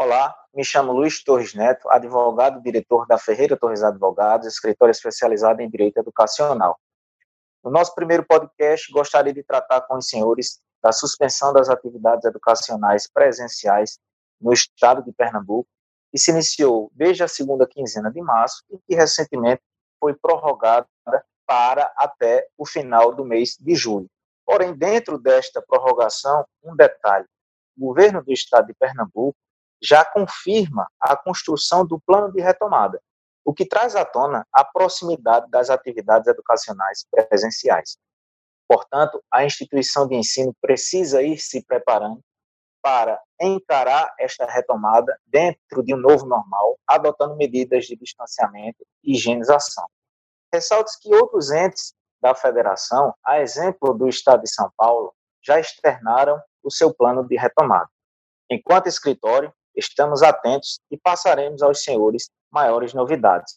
Olá, me chamo Luiz Torres Neto, advogado diretor da Ferreira Torres Advogados, escritório especializado em direito educacional. No nosso primeiro podcast, gostaria de tratar com os senhores da suspensão das atividades educacionais presenciais no estado de Pernambuco, que se iniciou desde a segunda quinzena de março e que recentemente foi prorrogada para até o final do mês de julho. Porém, dentro desta prorrogação, um detalhe: o governo do estado de Pernambuco já confirma a construção do plano de retomada, o que traz à tona a proximidade das atividades educacionais presenciais. Portanto, a instituição de ensino precisa ir se preparando para encarar esta retomada dentro de um novo normal, adotando medidas de distanciamento e higienização. Ressalto que outros entes da federação, a exemplo do Estado de São Paulo, já externaram o seu plano de retomada. Enquanto escritório, estamos atentos e passaremos aos senhores maiores novidades.